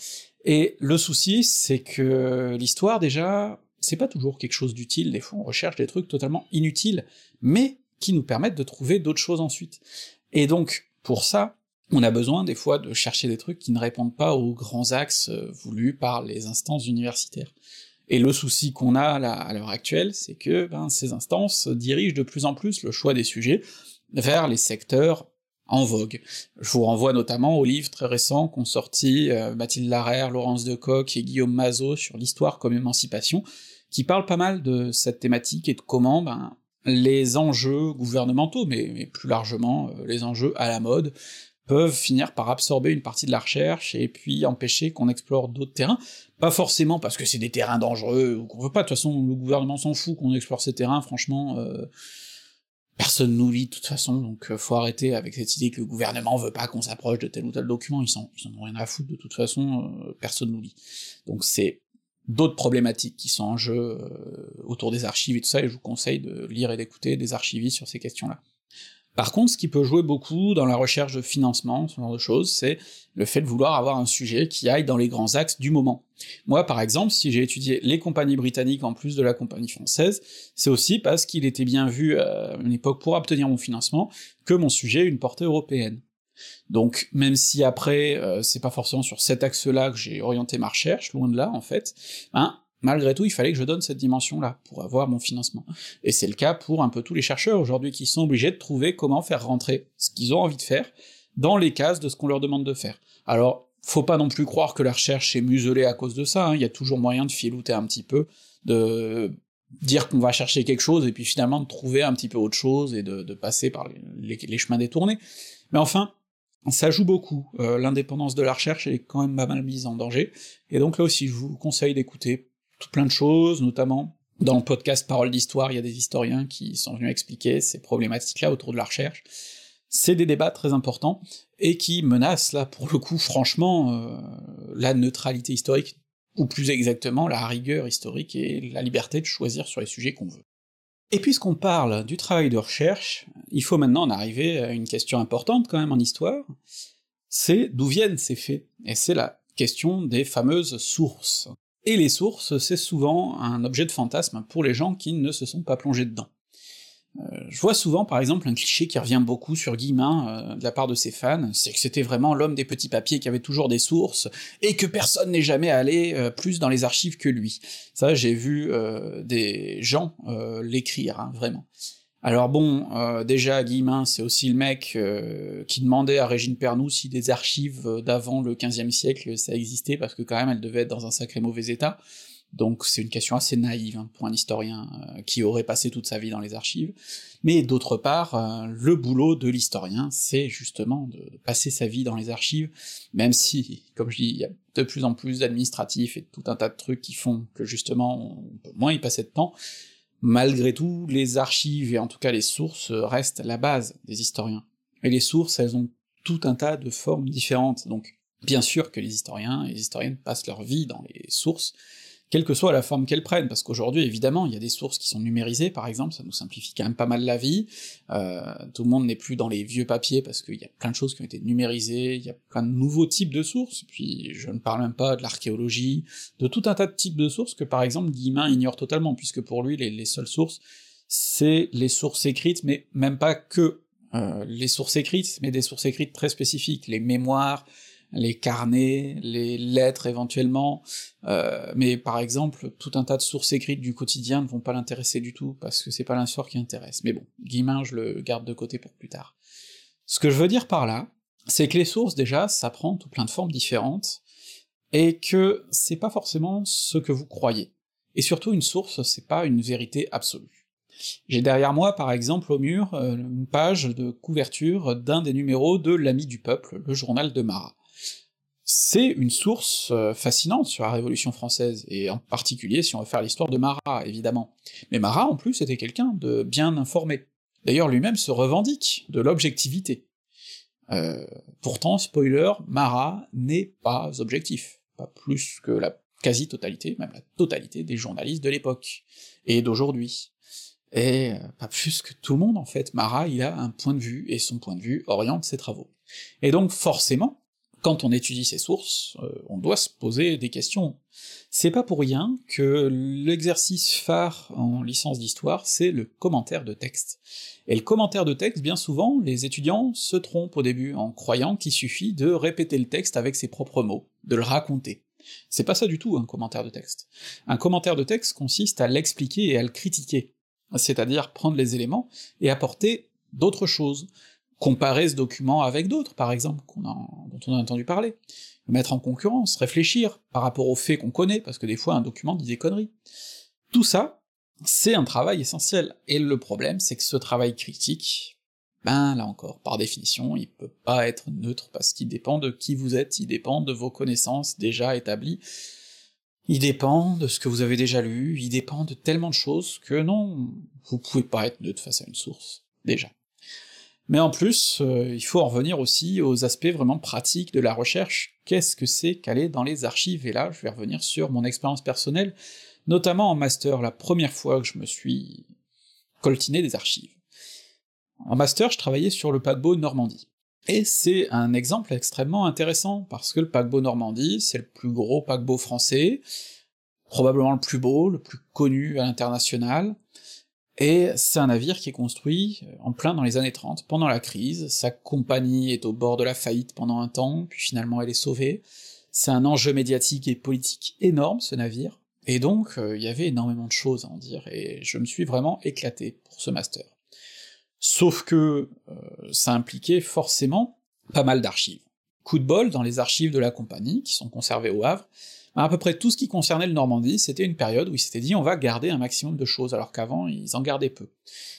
Et le souci, c'est que l'histoire déjà, c'est pas toujours quelque chose d'utile, des fois on recherche des trucs totalement inutiles, mais qui nous permettent de trouver d'autres choses ensuite. Et donc, pour ça, on a besoin des fois de chercher des trucs qui ne répondent pas aux grands axes euh, voulus par les instances universitaires. Et le souci qu'on a à l'heure actuelle, c'est que ben, ces instances dirigent de plus en plus le choix des sujets vers les secteurs en vogue. Je vous renvoie notamment aux livres très récents qu'ont sorti euh, Mathilde Larère, Laurence Decoq et Guillaume Mazot sur l'histoire comme émancipation, qui parlent pas mal de cette thématique et de comment ben, les enjeux gouvernementaux, mais, plus largement euh, les enjeux à la mode, peuvent finir par absorber une partie de la recherche et puis empêcher qu'on explore d'autres terrains, pas forcément parce que c'est des terrains dangereux ou qu'on veut pas, de toute façon le gouvernement s'en fout qu'on explore ces terrains, franchement, euh, personne nous lit de toute façon, donc euh, faut arrêter avec cette idée que le gouvernement veut pas qu'on s'approche de tel ou tel document, ils s'en ont rien à foutre de toute façon, personne nous lit. Donc c'est d'autres problématiques qui sont en jeu euh, autour des archives et tout ça, et je vous conseille de lire et d'écouter des archivistes sur ces questions-là. Par contre, ce qui peut jouer beaucoup dans la recherche de financement, ce genre de choses, c'est le fait de vouloir avoir un sujet qui aille dans les grands axes du moment. Moi, par exemple, si j'ai étudié les compagnies britanniques en plus de la compagnie française, c'est aussi parce qu'il était bien vu à une époque pour obtenir mon financement que mon sujet ait une portée européenne. Donc même si après euh, c'est pas forcément sur cet axe-là que j'ai orienté ma recherche, loin de là en fait, hein, malgré tout il fallait que je donne cette dimension-là pour avoir mon financement. Et c'est le cas pour un peu tous les chercheurs aujourd'hui qui sont obligés de trouver comment faire rentrer ce qu'ils ont envie de faire dans les cases de ce qu'on leur demande de faire. Alors faut pas non plus croire que la recherche est muselée à cause de ça, hein. il y a toujours moyen de filouter un petit peu, de dire qu'on va chercher quelque chose et puis finalement de trouver un petit peu autre chose et de, passer par les chemins détournés. Mais enfin, ça joue beaucoup, euh, l'indépendance de la recherche est quand même pas mal mise en danger, et donc là aussi je vous conseille d'écouter tout plein de choses, notamment dans le podcast Parole d'Histoire, il y a des historiens qui sont venus expliquer ces problématiques-là autour de la recherche. C'est des débats très importants, et qui menacent là pour le coup franchement euh, la neutralité historique, ou plus exactement la rigueur historique et la liberté de choisir sur les sujets qu'on veut. Et puisqu'on parle du travail de recherche, il faut maintenant en arriver à une question importante quand même en histoire, c'est d'où viennent ces faits, et c'est la question des fameuses sources. Et les sources, c'est souvent un objet de fantasme pour les gens qui ne se sont pas plongés dedans. Euh, je vois souvent, par exemple, un cliché qui revient beaucoup sur Guillemin euh, de la part de ses fans, c'est que c'était vraiment l'homme des petits papiers qui avait toujours des sources, et que personne n'est jamais allé euh, plus dans les archives que lui. Ça, j'ai vu des gens l'écrire, hein, vraiment. Alors bon, déjà, Guillemin, c'est aussi le mec qui demandait à Régine Pernoud si des archives d'avant le XVe siècle ça existait, parce que quand même, elle devait être dans un sacré mauvais état. Donc c'est une question assez naïve hein, pour un historien euh, qui aurait passé toute sa vie dans les archives. Mais d'autre part, euh, le boulot de l'historien, c'est justement de passer sa vie dans les archives, même si, comme je dis, il y a de plus en plus d'administratifs et tout un tas de trucs qui font que justement on peut moins y passer de temps. Malgré tout, les archives et en tout cas les sources restent la base des historiens. Et les sources, elles ont tout un tas de formes différentes, donc bien sûr que les historiens et les historiennes passent leur vie dans les sources, quelle que soit la forme qu'elles prennent, parce qu'aujourd'hui, évidemment, il y a des sources qui sont numérisées, par exemple, ça nous simplifie quand même pas mal la vie, euh, tout le monde n'est plus dans les vieux papiers, parce qu'il y a plein de choses qui ont été numérisées, il y a plein de nouveaux types de sources, puis je ne parle même pas de l'archéologie, de tout un tas de types de sources que, par exemple, Guillemin ignore totalement, puisque pour lui, les, seules sources, c'est les sources écrites, mais même pas que euh, les sources écrites, mais des sources écrites très spécifiques, les mémoires, les carnets, les lettres éventuellement, euh, mais par exemple, tout un tas de sources écrites du quotidien ne vont pas l'intéresser du tout, parce que c'est pas l'histoire qui intéresse. Mais bon, Guillemin, je le garde de côté pour plus tard. Ce que je veux dire par là, c'est que les sources, déjà, ça prend tout plein de formes différentes, et que c'est pas forcément ce que vous croyez. Et surtout, une source, c'est pas une vérité absolue. J'ai derrière moi, par exemple, au mur, euh, une page de couverture d'un des numéros de L'Ami du Peuple, le journal de Marat c'est une source euh, fascinante sur la Révolution française, et en particulier si on veut faire l'histoire de Marat, évidemment. Mais Marat, en plus, était quelqu'un de bien informé. D'ailleurs, lui-même se revendique de l'objectivité. Euh, pourtant, spoiler, Marat n'est pas objectif, pas plus que la quasi-totalité, même la totalité des journalistes de l'époque, et d'aujourd'hui. Et euh, pas plus que tout le monde, en fait. Marat, il a un point de vue, et son point de vue oriente ses travaux. Et donc, forcément, quand on étudie ces sources, euh, on doit se poser des questions. C'est pas pour rien que l'exercice phare en licence d'histoire, c'est le commentaire de texte. Et le commentaire de texte, bien souvent, les étudiants se trompent au début en croyant qu'il suffit de répéter le texte avec ses propres mots, de le raconter. C'est pas ça du tout un commentaire de texte. Un commentaire de texte consiste à l'expliquer et à le critiquer, c'est-à-dire prendre les éléments et apporter d'autres choses, comparer ce document avec d'autres, par exemple, on a entendu parler, mettre en concurrence, réfléchir par rapport aux faits qu'on connaît, parce que des fois un document dit des conneries. Tout ça, c'est un travail essentiel, et le problème, c'est que ce travail critique, ben là encore, par définition, il peut pas être neutre, parce qu'il dépend de qui vous êtes, il dépend de vos connaissances déjà établies, il dépend de ce que vous avez déjà lu, il dépend de tellement de choses que non, vous pouvez pas être neutre face à une source, déjà. Mais en plus, euh, il faut en revenir aussi aux aspects vraiment pratiques de la recherche. Qu'est-ce que c'est qu'aller dans les archives? Et là, je vais revenir sur mon expérience personnelle, notamment en master, la première fois que je me suis coltiné des archives. En master, je travaillais sur le paquebot Normandie. Et c'est un exemple extrêmement intéressant, parce que le paquebot Normandie, c'est le plus gros paquebot français, probablement le plus beau, le plus connu à l'international, et c'est un navire qui est construit euh, en plein dans les années 30, pendant la crise, sa compagnie est au bord de la faillite pendant un temps, puis finalement elle est sauvée, c'est un enjeu médiatique et politique énorme ce navire, et donc euh, il y avait énormément de choses à en dire, et je me suis vraiment éclaté pour ce master. Sauf que euh, ça impliquait forcément pas mal d'archives. Coup de bol, dans les archives de la compagnie, qui sont conservées au Havre, à peu près tout ce qui concernait le Normandie, c'était une période où ils s'étaient dit on va garder un maximum de choses, alors qu'avant ils en gardaient peu.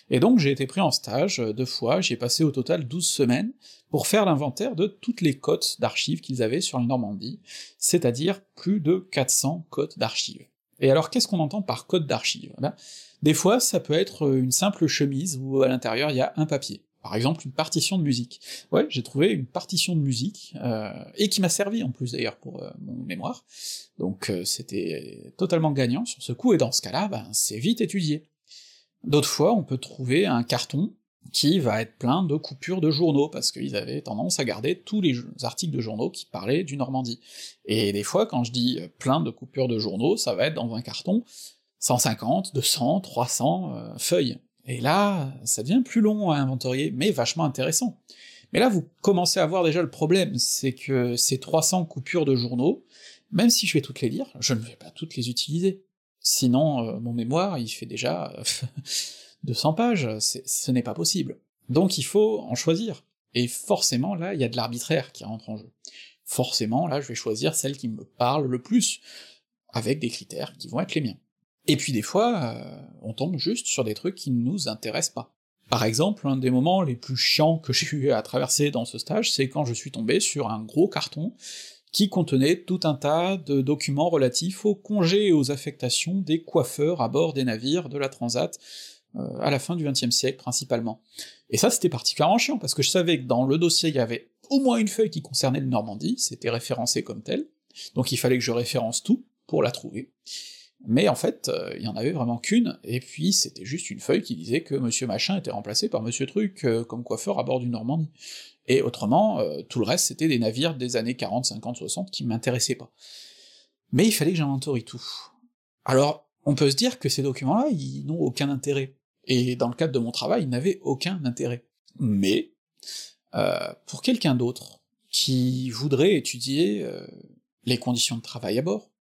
Et donc j'ai été pris en stage euh, deux fois, j'ai passé au total 12 semaines pour faire l'inventaire de toutes les cotes d'archives qu'ils avaient sur le Normandie, c'est-à-dire plus de 400 cotes d'archives. Et alors qu'est-ce qu'on entend par code d'archives? Eh ben, Des fois ça peut être une simple chemise où à l'intérieur il y a un papier par exemple une partition de musique. Ouais, j'ai trouvé une partition de musique, euh, et qui m'a servi en plus d'ailleurs pour euh, mon mémoire, donc euh, c'était totalement gagnant sur ce coup, et dans ce cas-là, ben, c'est vite étudié. D'autres fois, on peut trouver un carton qui va être plein de coupures de journaux, parce qu'ils avaient tendance à garder tous les articles de journaux qui parlaient du Normandie. Et des fois, quand je dis plein de coupures de journaux, ça va être dans un carton 150, 200, 300 feuilles Et là, ça devient plus long à inventorier, mais vachement intéressant. Mais là, vous commencez à voir déjà le problème, c'est que ces 300 coupures de journaux, même si je vais toutes les lire, je ne vais pas toutes les utiliser. Sinon, euh, mon mémoire, il fait déjà 200 pages, ce n'est pas possible. Donc il faut en choisir. Et forcément, là, il y a de l'arbitraire qui rentre en jeu. Forcément, là, je vais choisir celle qui me parle le plus, avec des critères qui vont être les miens. Et puis des fois, euh, on tombe juste sur des trucs qui ne nous intéressent pas. Par exemple, un des moments les plus chiants que j'ai eu à traverser dans ce stage, c'est quand je suis tombé sur un gros carton qui contenait tout un tas de documents relatifs aux congés et aux affectations des coiffeurs à bord des navires de la Transat, euh, à la fin du XXe siècle principalement. Et ça c'était particulièrement chiant, parce que je savais que dans le dossier il y avait au moins une feuille qui concernait le Normandie, c'était référencé comme tel, donc il fallait que je référence tout pour la trouver. Mais en fait, euh, il y en avait vraiment qu'une, et puis c'était juste une feuille qui disait que Monsieur Machin était remplacé par Monsieur Truc euh, comme coiffeur à bord du Normandie. Et autrement, tout le reste c'était des navires des années 40, 50, 60 qui m'intéressaient pas. Mais il fallait que j'inventorie tout. Alors, on peut se dire que ces documents-là, ils n'ont aucun intérêt et dans le cadre de mon travail, il n'avait aucun intérêt. Mais, euh, pour quelqu'un d'autre, qui voudrait étudier euh, les conditions de travail à bord,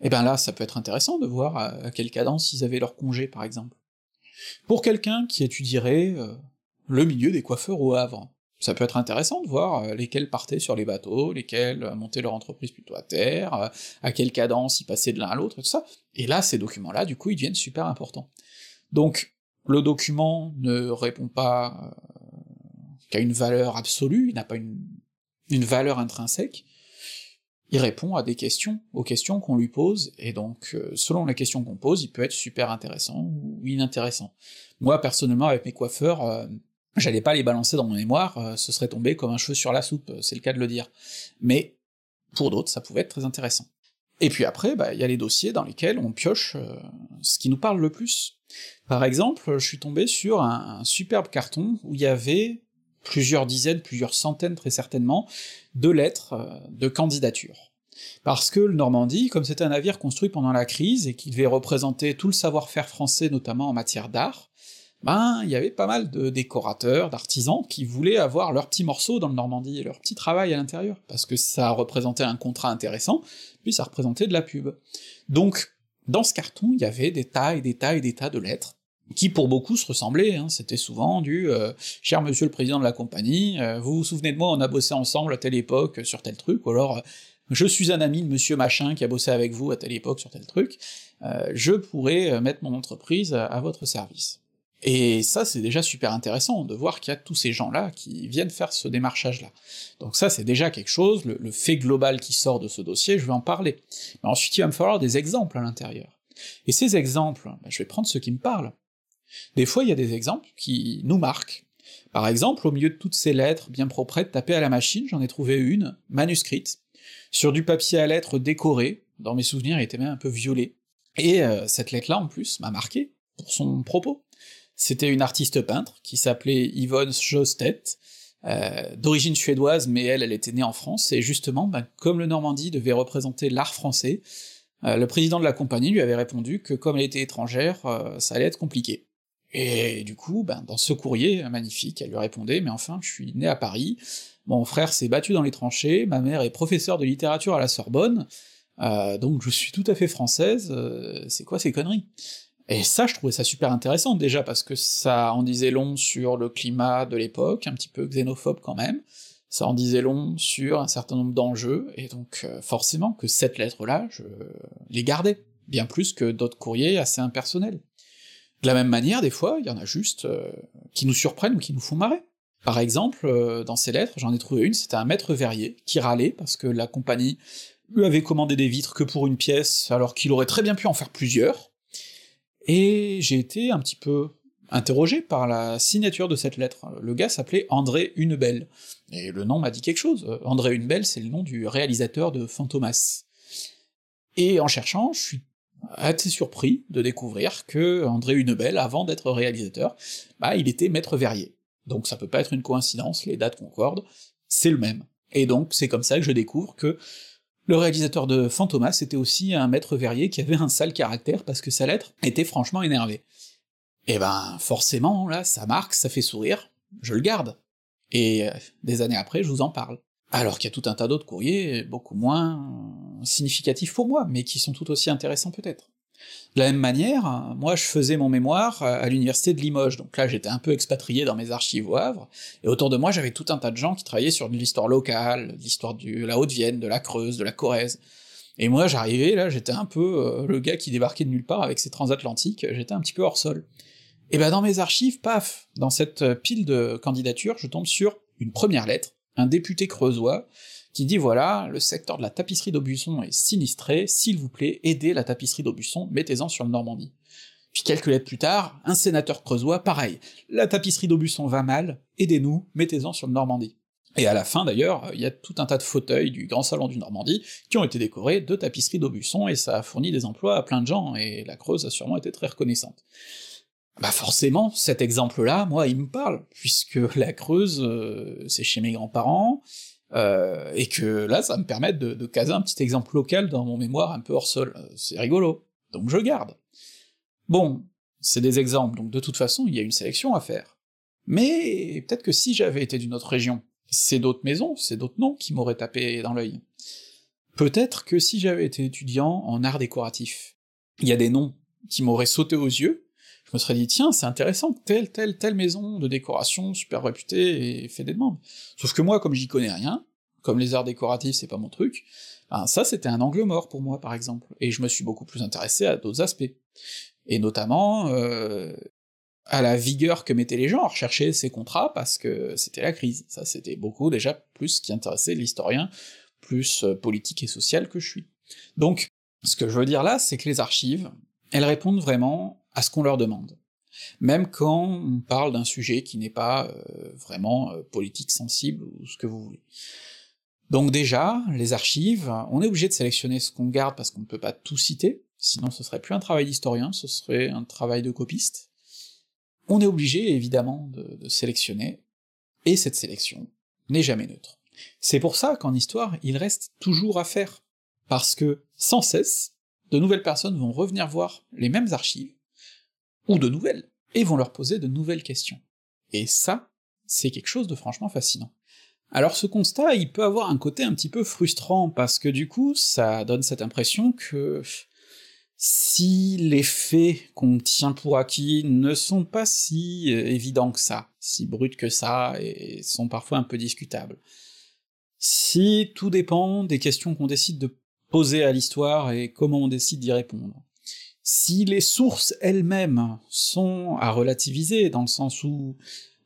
eh ben là, ça peut être intéressant de voir à, quelle cadence ils avaient leur congé, par exemple. Pour quelqu'un qui étudierait euh, le milieu des coiffeurs au Havre, ça peut être intéressant de voir lesquels partaient sur les bateaux, lesquels montaient leur entreprise plutôt à terre, à quelle cadence ils passaient de l'un à l'autre, et tout ça. Et là, ces documents-là, du coup, ils deviennent super importants. Donc, le document ne répond pas euh, qu'à une valeur absolue, il n'a pas une, valeur intrinsèque, il répond à des questions, aux questions qu'on lui pose, et donc, euh, selon la question qu'on pose, il peut être super intéressant ou inintéressant. Moi, personnellement, avec mes coiffeurs, euh, j'allais pas les balancer dans mon mémoire, ce serait tombé comme un cheveu sur la soupe, c'est le cas de le dire. Mais, pour d'autres, ça pouvait être très intéressant. Et puis après, bah, il y a les dossiers dans lesquels on pioche ce qui nous parle le plus. Par exemple, je suis tombé sur un, superbe carton où il y avait plusieurs dizaines, plusieurs centaines très certainement, de lettres euh, de candidature. Parce que le Normandie, comme c'était un navire construit pendant la crise et qui devait représenter tout le savoir-faire français, notamment en matière d'art, ben il y avait pas mal de décorateurs, d'artisans qui voulaient avoir leur petit morceau dans le Normandie et leur petit travail à l'intérieur, parce que ça représentait un contrat intéressant, puis ça représentait de la pub. Donc dans ce carton, il y avait des tas et des tas et des tas de lettres, qui pour beaucoup se ressemblaient, hein. c'était souvent du euh, Cher monsieur le président de la compagnie, euh, vous vous souvenez de moi, on a bossé ensemble à telle époque sur tel truc », ou alors Je suis un ami de monsieur machin qui a bossé avec vous à telle époque sur tel truc, je pourrais mettre mon entreprise à votre service ». Et ça, c'est déjà super intéressant de voir qu'il y a tous ces gens-là qui viennent faire ce démarchage-là. Donc ça, c'est déjà quelque chose, le, fait global qui sort de ce dossier, je vais en parler. Mais ensuite, il va me falloir des exemples à l'intérieur. Et ces exemples, ben, je vais prendre ceux qui me parlent. Des fois, il y a des exemples qui nous marquent. Par exemple, au milieu de toutes ces lettres bien proprettes tapées à la machine, j'en ai trouvé une, manuscrite, sur du papier à lettres décoré, dans mes souvenirs, il était même un peu violet. Et euh, cette lettre-là, en plus, m'a marqué pour son propos. C'était une artiste peintre qui s'appelait Yvonne Sjöstedt, euh, d'origine suédoise, mais elle, elle était née en France, et justement, ben, comme le Normandie devait représenter l'art français, euh, le président de la compagnie lui avait répondu que comme elle était étrangère, ça allait être compliqué. Et du coup, ben, dans ce courrier magnifique, elle lui répondait « Mais enfin, je suis née à Paris, mon frère s'est battu dans les tranchées, ma mère est professeure de littérature à la Sorbonne, donc je suis tout à fait française, c'est quoi ces conneries ?» Et ça, je trouvais ça super intéressant, déjà parce que ça en disait long sur le climat de l'époque, un petit peu xénophobe quand même, ça en disait long sur un certain nombre d'enjeux, et donc euh, forcément que cette lettre-là, je les gardais, bien plus que d'autres courriers assez impersonnels. De la même manière, des fois, il y en a juste euh, qui nous surprennent ou qui nous font marrer. Par exemple, euh, dans ces lettres, j'en ai trouvé une, c'était un maître verrier, qui râlait parce que la compagnie lui avait commandé des vitres que pour une pièce, alors qu'il aurait très bien pu en faire plusieurs, et j'ai été un petit peu interrogé par la signature de cette lettre. Le gars s'appelait André Hunebelle, et le nom m'a dit quelque chose. André Hunebelle, c'est le nom du réalisateur de Fantomas. Et en cherchant, je suis assez surpris de découvrir que André Hunebelle, avant d'être réalisateur, bah il était maître verrier. Donc ça peut pas être une coïncidence, les dates concordent, c'est le même. Et donc c'est comme ça que je découvre que le réalisateur de Fantomas était aussi un maître verrier qui avait un sale caractère parce que sa lettre était franchement énervée. Et ben forcément, là, ça marque, ça fait sourire, je le garde. Et euh, des années après, je vous en parle. Alors qu'il y a tout un tas d'autres courriers, beaucoup moins significatifs pour moi, mais qui sont tout aussi intéressants peut-être. De la même manière, moi je faisais mon mémoire à l'université de Limoges, donc là j'étais un peu expatrié dans mes archives au Havre, et autour de moi j'avais tout un tas de gens qui travaillaient sur de l'histoire locale, l'histoire de la Haute-Vienne, de la Creuse, de la Corrèze. Et moi j'arrivais, là j'étais un peu euh, le gars qui débarquait de nulle part avec ses transatlantiques, j'étais un petit peu hors sol. Et ben dans mes archives, paf, dans cette pile de candidatures, je tombe sur une première lettre, un député creusois, qui dit voilà, le secteur de la tapisserie d'Aubusson est sinistré, s'il vous plaît, aidez la tapisserie d'Aubusson, mettez-en sur le Normandie. Puis quelques lettres plus tard, un sénateur creusois, pareil, la tapisserie d'Aubusson va mal, aidez-nous, mettez-en sur le Normandie. Et à la fin d'ailleurs, il y a tout un tas de fauteuils du Grand Salon du Normandie qui ont été décorés de tapisserie d'Aubusson, et ça a fourni des emplois à plein de gens, et la Creuse a sûrement été très reconnaissante. Bah forcément, cet exemple-là, moi, il me parle, puisque la Creuse, euh, c'est chez mes grands-parents, euh, et que là, ça me permet de, de, caser un petit exemple local dans mon mémoire un peu hors sol. Euh, c'est rigolo, donc je garde. Bon, c'est des exemples, donc de toute façon, il y a une sélection à faire. Mais peut-être que si j'avais été d'une autre région, c'est d'autres maisons, c'est d'autres noms qui m'auraient tapé dans l'œil. Peut-être que si j'avais été étudiant en art décoratif, il y a des noms qui m'auraient sauté aux yeux, je me serais dit, tiens, c'est intéressant, telle, telle, telle maison de décoration super réputée et fait des demandes. Sauf que moi, comme j'y connais rien, comme les arts décoratifs, c'est pas mon truc, ben ça c'était un angle mort pour moi, par exemple, et je me suis beaucoup plus intéressé à d'autres aspects. Et notamment, euh, à la vigueur que mettaient les gens à rechercher ces contrats, parce que c'était la crise. Ça, c'était beaucoup déjà plus ce qui intéressait l'historien, plus euh, politique et social que je suis. Donc, ce que je veux dire là, c'est que les archives, elles répondent vraiment à ce qu'on leur demande. Même quand on parle d'un sujet qui n'est pas euh, vraiment euh, politique sensible ou ce que vous voulez. Donc déjà, les archives, on est obligé de sélectionner ce qu'on garde parce qu'on ne peut pas tout citer, sinon ce serait plus un travail d'historien, ce serait un travail de copiste. On est obligé évidemment de, de sélectionner, et cette sélection n'est jamais neutre. C'est pour ça qu'en histoire, il reste toujours à faire, parce que sans cesse, de nouvelles personnes vont revenir voir les mêmes archives, ou de nouvelles, et vont leur poser de nouvelles questions. Et ça, c'est quelque chose de franchement fascinant. Alors ce constat, il peut avoir un côté un petit peu frustrant, parce que du coup, ça donne cette impression que si les faits qu'on tient pour acquis ne sont pas si euh, évidents que ça, si bruts que ça, et sont parfois un peu discutables, si tout dépend des questions qu'on décide de poser à l'histoire et comment on décide d'y répondre, si les sources elles-mêmes sont à relativiser, dans le sens où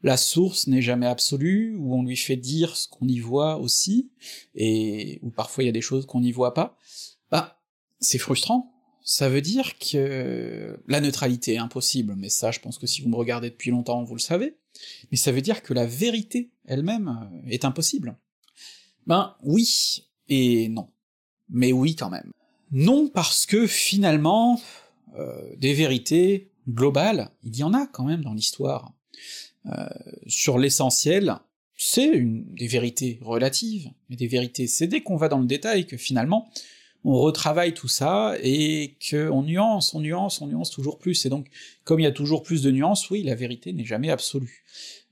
la source n'est jamais absolue, où on lui fait dire ce qu'on y voit aussi, et où parfois il y a des choses qu'on n'y voit pas, bah, c'est frustrant. Ça veut dire que la neutralité est impossible, mais ça, je pense que si vous me regardez depuis longtemps, vous le savez, mais ça veut dire que la vérité elle-même est impossible. Ben oui et non. Mais oui quand même. Non parce que finalement, euh, des vérités globales, il y en a quand même dans l'histoire. Euh, sur l'essentiel, c'est des vérités relatives, mais des vérités, c'est dès qu'on va dans le détail que finalement, on retravaille tout ça, et qu'on nuance, on nuance, on nuance toujours plus, et donc, comme il y a toujours plus de nuances, oui, la vérité n'est jamais absolue.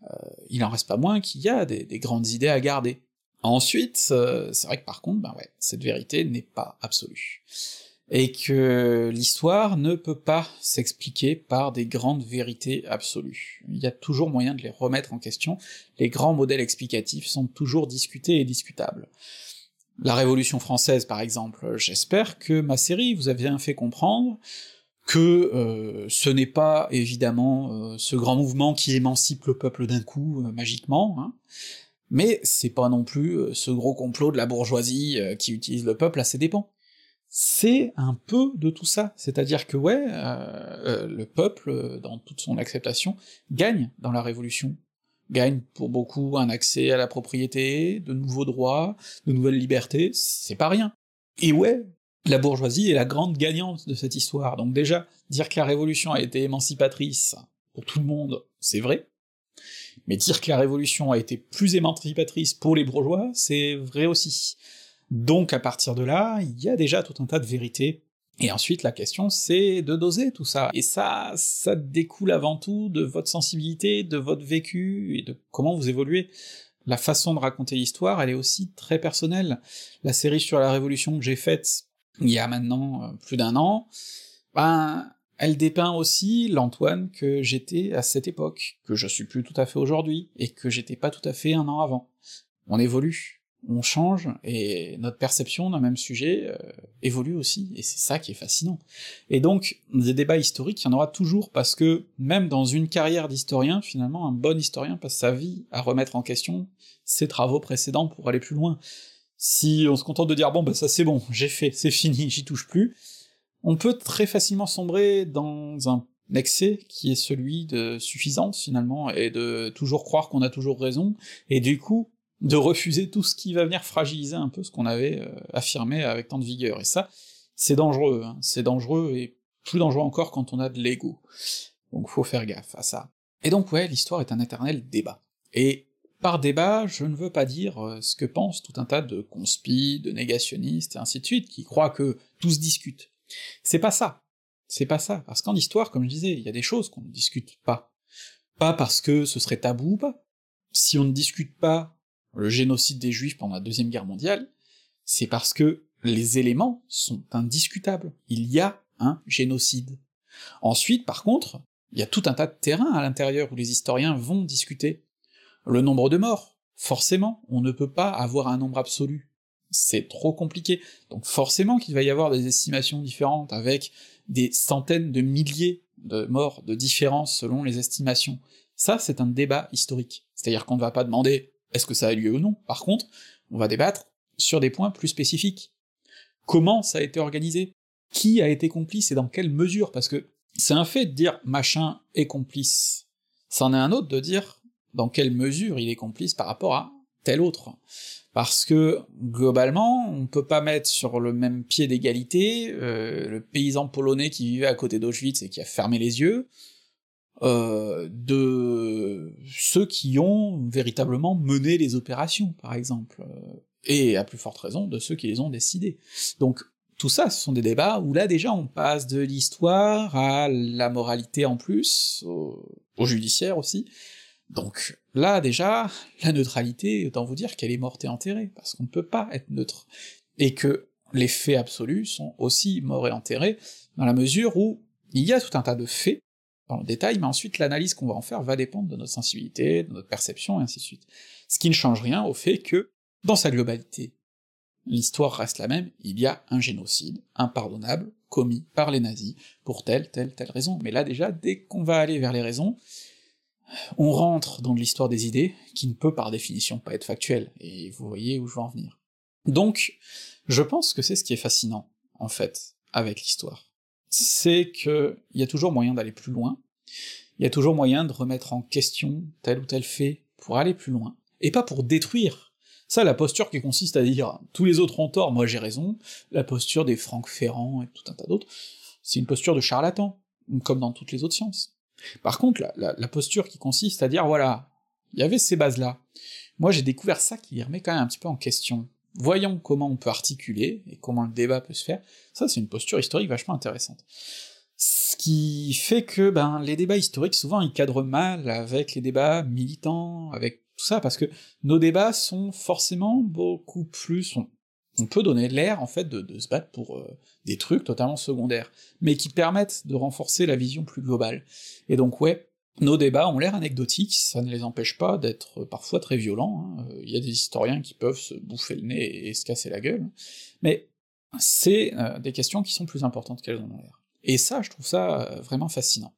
Euh, il en reste pas moins qu'il y a des, des, grandes idées à garder. Ensuite, c'est vrai que par contre, ben ouais, cette vérité n'est pas absolue et que l'histoire ne peut pas s'expliquer par des grandes vérités absolues. Il y a toujours moyen de les remettre en question, les grands modèles explicatifs sont toujours discutés et discutables. La Révolution française, par exemple, j'espère que ma série vous a bien fait comprendre que euh, ce n'est pas évidemment euh, ce grand mouvement qui émancipe le peuple d'un coup, euh, magiquement, hein, mais c'est pas non plus ce gros complot de la bourgeoisie qui utilise le peuple à ses dépens c'est un peu de tout ça, c'est-à-dire que ouais, euh, euh, le peuple, dans toute son acceptation, gagne dans la Révolution, gagne pour beaucoup un accès à la propriété, de nouveaux droits, de nouvelles libertés, c'est pas rien. Et ouais, la bourgeoisie est la grande gagnante de cette histoire, donc déjà, dire que la Révolution a été émancipatrice pour tout le monde, c'est vrai, mais dire que la Révolution a été plus émancipatrice pour les bourgeois, c'est vrai aussi. Donc à partir de là, il y a déjà tout un tas de vérités Et ensuite, la question, c'est de doser tout ça. Et ça, ça découle avant tout de votre sensibilité, de votre vécu, et de comment vous évoluez. La façon de raconter l'histoire, elle est aussi très personnelle. La série sur la Révolution que j'ai faite il y a maintenant euh, plus d'un an, ben, elle dépeint aussi l'Antoine que j'étais à cette époque, que je suis plus tout à fait aujourd'hui, et que j'étais pas tout à fait un an avant. On évolue, on change, et notre perception d'un même sujet euh, évolue aussi, et c'est ça qui est fascinant. Et donc, des débats historiques, il y en aura toujours, parce que même dans une carrière d'historien, finalement, un bon historien passe sa vie à remettre en question ses travaux précédents pour aller plus loin. Si on se contente de dire bon bah ça c'est bon, j'ai fait, c'est fini, j'y touche plus, on peut très facilement sombrer dans un excès qui est celui de suffisance finalement, et de toujours croire qu'on a toujours raison, et du coup de refuser tout ce qui va venir fragiliser un peu ce qu'on avait euh, affirmé avec tant de vigueur. Et ça, c'est dangereux, hein. c'est dangereux, et plus dangereux encore quand on a de l'ego. Donc faut faire gaffe à ça. Et donc ouais, l'histoire est un éternel débat. Et par débat, je ne veux pas dire euh, ce que pensent tout un tas de conspis, de négationnistes et ainsi de suite, qui croient que tout se discute. C'est pas ça. C'est pas ça. Parce qu'en histoire, comme je disais, il y a des choses qu'on ne discute pas. Pas parce que ce serait tabou ou pas. Si on ne discute pas le génocide des juifs pendant la Deuxième Guerre mondiale, c'est parce que les éléments sont indiscutables. Il y a un génocide. Ensuite, par contre, il y a tout un tas de terrains à l'intérieur où les historiens vont discuter. Le nombre de morts, forcément, on ne peut pas avoir un nombre absolu. C'est trop compliqué. Donc forcément qu'il va y avoir des estimations différentes avec des centaines de milliers de morts de différence selon les estimations. Ça, c'est un débat historique. C'est-à-dire qu'on ne va pas demander est-ce que ça a lieu ou non? Par contre, on va débattre sur des points plus spécifiques. Comment ça a été organisé? Qui a été complice et dans quelle mesure? Parce que c'est un fait de dire machin est complice. C'en est un autre de dire dans quelle mesure il est complice par rapport à tel autre. Parce que, globalement, on peut pas mettre sur le même pied d'égalité euh, le paysan polonais qui vivait à côté d'Auschwitz et qui a fermé les yeux, euh, de ceux qui ont véritablement mené les opérations, par exemple, euh, et à plus forte raison de ceux qui les ont décidées. Donc tout ça, ce sont des débats où là déjà on passe de l'histoire à la moralité en plus, au judiciaire aussi, donc là déjà, la neutralité, autant vous dire qu'elle est morte et enterrée, parce qu'on ne peut pas être neutre, et que les faits absolus sont aussi morts et enterrés, dans la mesure où il y a tout un tas de faits, dans le détail, mais ensuite l'analyse qu'on va en faire va dépendre de notre sensibilité, de notre perception, et ainsi de suite. Ce qui ne change rien au fait que, dans sa globalité, l'histoire reste la même, il y a un génocide impardonnable commis par les nazis pour telle, telle, telle raison. Mais là déjà, dès qu'on va aller vers les raisons, on rentre dans l'histoire des idées, qui ne peut par définition pas être factuelle, et vous voyez où je veux en venir. Donc, je pense que c'est ce qui est fascinant, en fait, avec l'histoire. C'est que il y a toujours moyen d'aller plus loin, il y a toujours moyen de remettre en question tel ou tel fait pour aller plus loin, et pas pour détruire. Ça, la posture qui consiste à dire tous les autres ont tort, moi j'ai raison, la posture des Franck Ferrand et tout un tas d'autres, c'est une posture de charlatan, comme dans toutes les autres sciences. Par contre, la, posture qui consiste à dire, voilà, il y avait ces bases-là. Moi, j'ai découvert ça qui les remet quand même un petit peu en question. Voyons comment on peut articuler, et comment le débat peut se faire, ça c'est une posture historique vachement intéressante. Ce qui fait que, ben, les débats historiques, souvent, ils cadrent mal avec les débats militants, avec tout ça, parce que nos débats sont forcément beaucoup plus, on peut donner l'air en fait de, se battre pour euh, des trucs totalement secondaires, mais qui permettent de renforcer la vision plus globale. Et donc ouais, nos débats ont l'air anecdotiques, ça ne les empêche pas d'être parfois très violents, hein. il y a des historiens qui peuvent se bouffer le nez et, se casser la gueule, mais c'est euh, des questions qui sont plus importantes qu'elles en ont l'air. Et ça, je trouve ça euh, vraiment fascinant.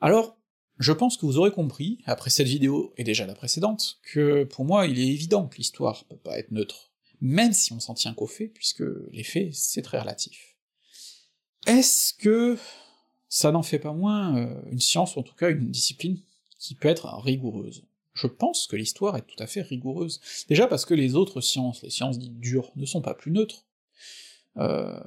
Alors, je pense que vous aurez compris, après cette vidéo et déjà la précédente, que pour moi il est évident que l'histoire peut pas être neutre, même si on s'en tient qu'aux faits, puisque les faits, c'est très relatif. Est-ce que ça n'en fait pas moins euh, une science, ou en tout cas une discipline, qui peut être rigoureuse Je pense que l'histoire est tout à fait rigoureuse. Déjà parce que les autres sciences, les sciences dites dures, ne sont pas plus neutres. Euh,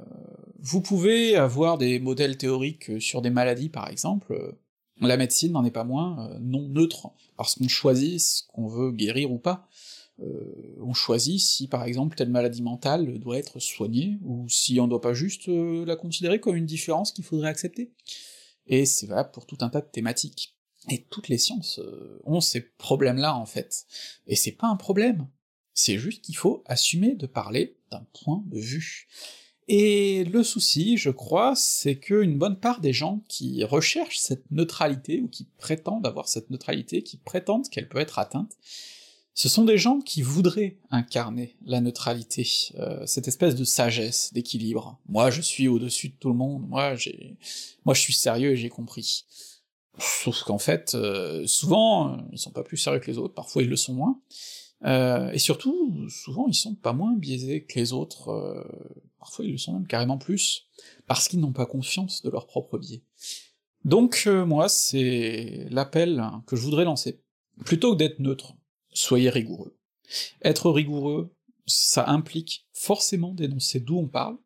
vous pouvez avoir des modèles théoriques sur des maladies, par exemple, la médecine n'en est pas moins non neutre, parce qu'on choisit ce qu'on veut guérir ou pas. Euh, on choisit si par exemple telle maladie mentale doit être soignée, ou si on doit pas juste euh, la considérer comme une différence qu'il faudrait accepter. Et c'est valable pour tout un tas de thématiques. Et toutes les sciences euh, ont ces problèmes-là en fait. Et c'est pas un problème, c'est juste qu'il faut assumer de parler d'un point de vue. Et le souci, je crois, c'est qu'une bonne part des gens qui recherchent cette neutralité, ou qui prétendent avoir cette neutralité, qui prétendent qu'elle peut être atteinte, ce sont des gens qui voudraient incarner la neutralité, euh, cette espèce de sagesse, d'équilibre. Moi, je suis au-dessus de tout le monde, moi, j'ai, moi, je suis sérieux et j'ai compris. Sauf qu'en fait, euh, souvent, ils sont pas plus sérieux que les autres, parfois ils le sont moins, euh, et surtout, souvent, ils sont pas moins biaisés que les autres, euh, parfois ils le sont même carrément plus, parce qu'ils n'ont pas confiance de leur propre biais. Donc moi, c'est l'appel que je voudrais lancer. Plutôt que d'être neutre, soyez rigoureux. Être rigoureux, ça implique forcément d'énoncer d'où on parle,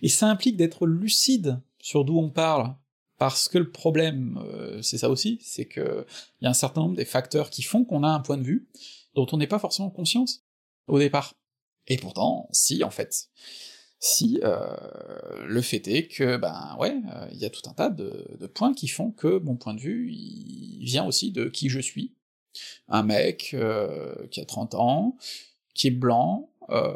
et ça implique d'être lucide sur d'où on parle, parce que le problème, euh, c'est ça aussi, c'est que il y a un certain nombre des facteurs qui font qu'on a un point de vue dont on n'est pas forcément conscience au départ. Et pourtant, si, en fait. Si, euh, le fait est que, ben ouais, euh, il y a tout un tas de, points qui font que mon point de vue, vient aussi de qui je suis, un mec euh, qui a 30 ans, qui est blanc, euh,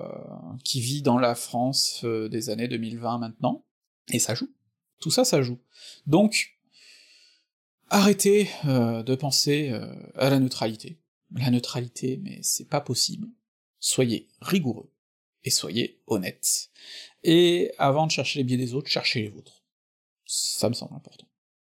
qui vit dans la France euh, des années 2020 maintenant, et ça joue. Tout ça, ça joue. Donc, arrêtez euh, de penser à la neutralité. La neutralité, mais c'est pas possible. Soyez rigoureux, et soyez honnête. Et avant de chercher les biais des autres, cherchez les vôtres. Ça me semble important.